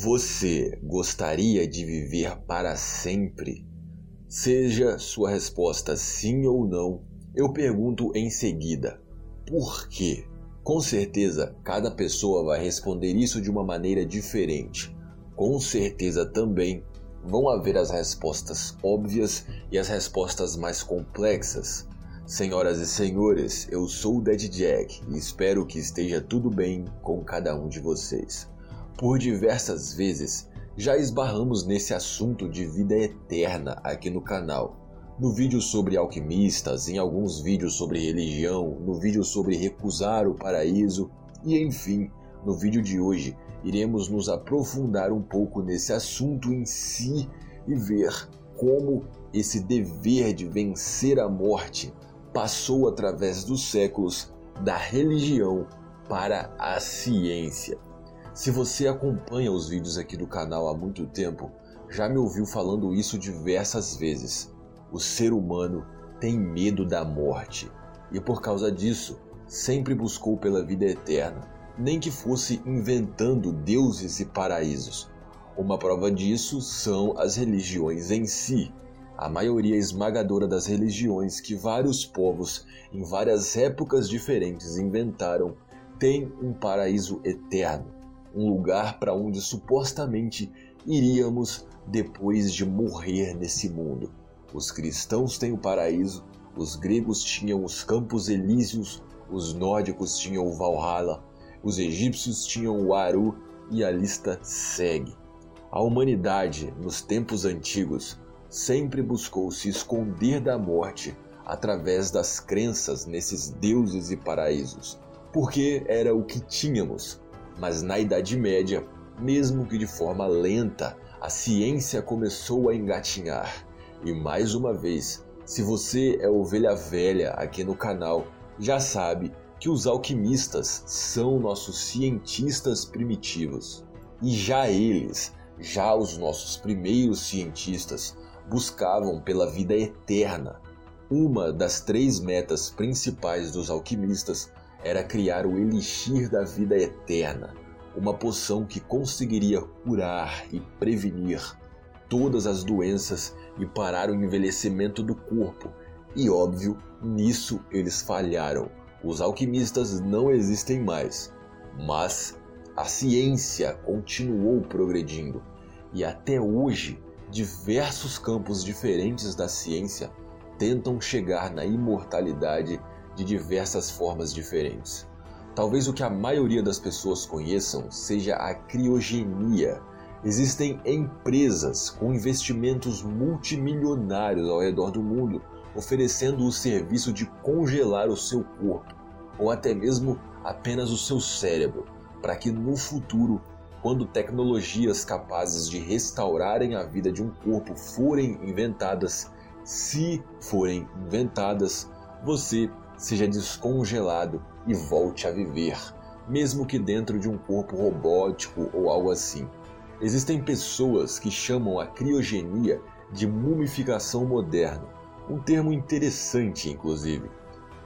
Você gostaria de viver para sempre? Seja sua resposta sim ou não, eu pergunto em seguida: por quê? Com certeza, cada pessoa vai responder isso de uma maneira diferente. Com certeza também vão haver as respostas óbvias e as respostas mais complexas. Senhoras e senhores, eu sou o Dead Jack e espero que esteja tudo bem com cada um de vocês. Por diversas vezes já esbarramos nesse assunto de vida eterna aqui no canal. No vídeo sobre alquimistas, em alguns vídeos sobre religião, no vídeo sobre recusar o paraíso e enfim, no vídeo de hoje iremos nos aprofundar um pouco nesse assunto em si e ver como esse dever de vencer a morte passou através dos séculos da religião para a ciência. Se você acompanha os vídeos aqui do canal há muito tempo, já me ouviu falando isso diversas vezes. O ser humano tem medo da morte e por causa disso sempre buscou pela vida eterna, nem que fosse inventando deuses e paraísos. Uma prova disso são as religiões em si. A maioria esmagadora das religiões que vários povos em várias épocas diferentes inventaram tem um paraíso eterno um lugar para onde supostamente iríamos depois de morrer nesse mundo. Os cristãos têm o paraíso, os gregos tinham os campos elíseos, os nórdicos tinham o Valhalla, os egípcios tinham o Aru e a lista segue. A humanidade, nos tempos antigos, sempre buscou se esconder da morte através das crenças nesses deuses e paraísos, porque era o que tínhamos mas na Idade Média, mesmo que de forma lenta, a ciência começou a engatinhar. E mais uma vez, se você é ovelha velha aqui no canal, já sabe que os alquimistas são nossos cientistas primitivos. E já eles, já os nossos primeiros cientistas, buscavam pela vida eterna. Uma das três metas principais dos alquimistas era criar o elixir da vida eterna, uma poção que conseguiria curar e prevenir todas as doenças e parar o envelhecimento do corpo. E óbvio, nisso eles falharam. Os alquimistas não existem mais, mas a ciência continuou progredindo e até hoje diversos campos diferentes da ciência tentam chegar na imortalidade de diversas formas diferentes. Talvez o que a maioria das pessoas conheçam seja a criogenia. Existem empresas com investimentos multimilionários ao redor do mundo oferecendo o serviço de congelar o seu corpo, ou até mesmo apenas o seu cérebro, para que no futuro, quando tecnologias capazes de restaurarem a vida de um corpo forem inventadas, se forem inventadas, você seja descongelado e volte a viver, mesmo que dentro de um corpo robótico ou algo assim. Existem pessoas que chamam a criogenia de mumificação moderna, um termo interessante, inclusive.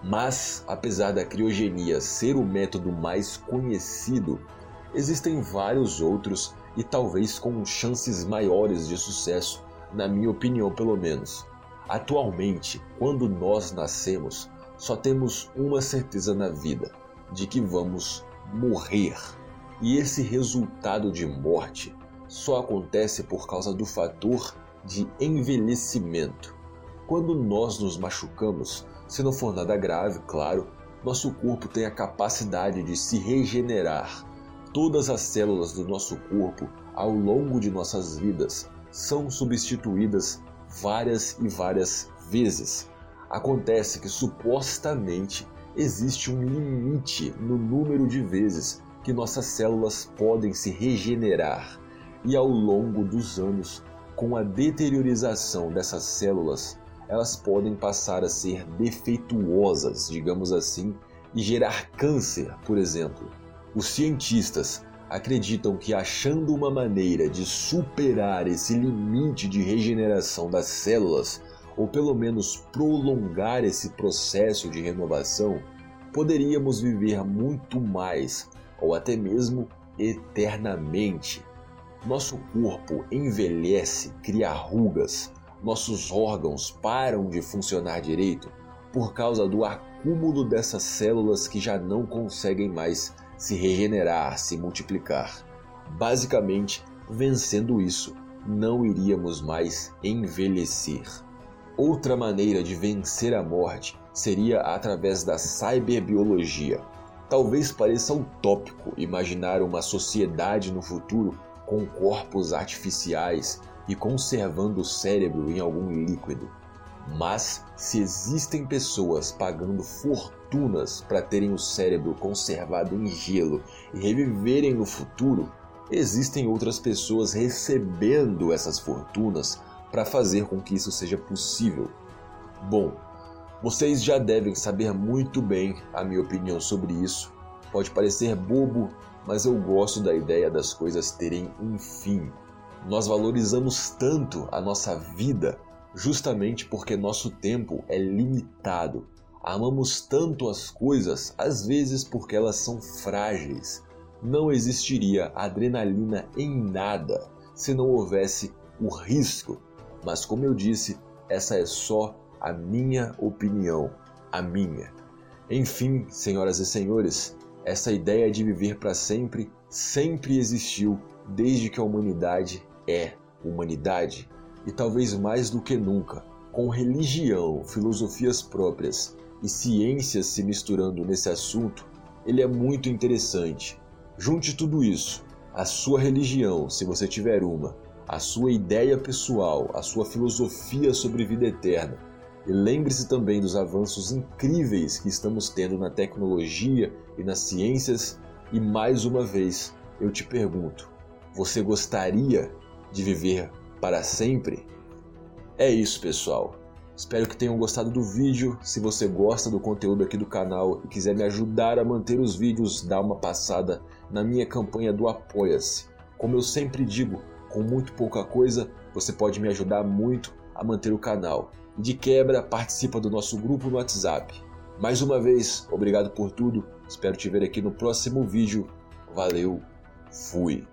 Mas, apesar da criogenia ser o método mais conhecido, existem vários outros e talvez com chances maiores de sucesso, na minha opinião, pelo menos. Atualmente, quando nós nascemos, só temos uma certeza na vida: de que vamos morrer. E esse resultado de morte só acontece por causa do fator de envelhecimento. Quando nós nos machucamos, se não for nada grave, claro, nosso corpo tem a capacidade de se regenerar. Todas as células do nosso corpo, ao longo de nossas vidas, são substituídas várias e várias vezes Acontece que supostamente existe um limite no número de vezes que nossas células podem se regenerar, e ao longo dos anos, com a deteriorização dessas células, elas podem passar a ser defeituosas, digamos assim, e gerar câncer, por exemplo. Os cientistas acreditam que achando uma maneira de superar esse limite de regeneração das células, ou pelo menos prolongar esse processo de renovação, poderíamos viver muito mais, ou até mesmo eternamente. Nosso corpo envelhece, cria rugas, nossos órgãos param de funcionar direito por causa do acúmulo dessas células que já não conseguem mais se regenerar, se multiplicar. Basicamente, vencendo isso, não iríamos mais envelhecer. Outra maneira de vencer a morte seria através da cyberbiologia. Talvez pareça utópico imaginar uma sociedade no futuro com corpos artificiais e conservando o cérebro em algum líquido. Mas se existem pessoas pagando fortunas para terem o cérebro conservado em gelo e reviverem no futuro, existem outras pessoas recebendo essas fortunas para fazer com que isso seja possível. Bom, vocês já devem saber muito bem a minha opinião sobre isso. Pode parecer bobo, mas eu gosto da ideia das coisas terem um fim. Nós valorizamos tanto a nossa vida justamente porque nosso tempo é limitado. Amamos tanto as coisas, às vezes porque elas são frágeis. Não existiria adrenalina em nada se não houvesse o risco mas como eu disse, essa é só a minha opinião, a minha. Enfim, senhoras e senhores, essa ideia de viver para sempre sempre existiu desde que a humanidade é humanidade e talvez mais do que nunca, com religião, filosofias próprias e ciências se misturando nesse assunto, ele é muito interessante. Junte tudo isso, a sua religião, se você tiver uma, a sua ideia pessoal, a sua filosofia sobre vida eterna. E lembre-se também dos avanços incríveis que estamos tendo na tecnologia e nas ciências. E mais uma vez, eu te pergunto: você gostaria de viver para sempre? É isso, pessoal. Espero que tenham gostado do vídeo. Se você gosta do conteúdo aqui do canal e quiser me ajudar a manter os vídeos, dá uma passada na minha campanha do Apoia-se. Como eu sempre digo, com muito pouca coisa, você pode me ajudar muito a manter o canal. De quebra, participa do nosso grupo no WhatsApp. Mais uma vez, obrigado por tudo. Espero te ver aqui no próximo vídeo. Valeu, fui.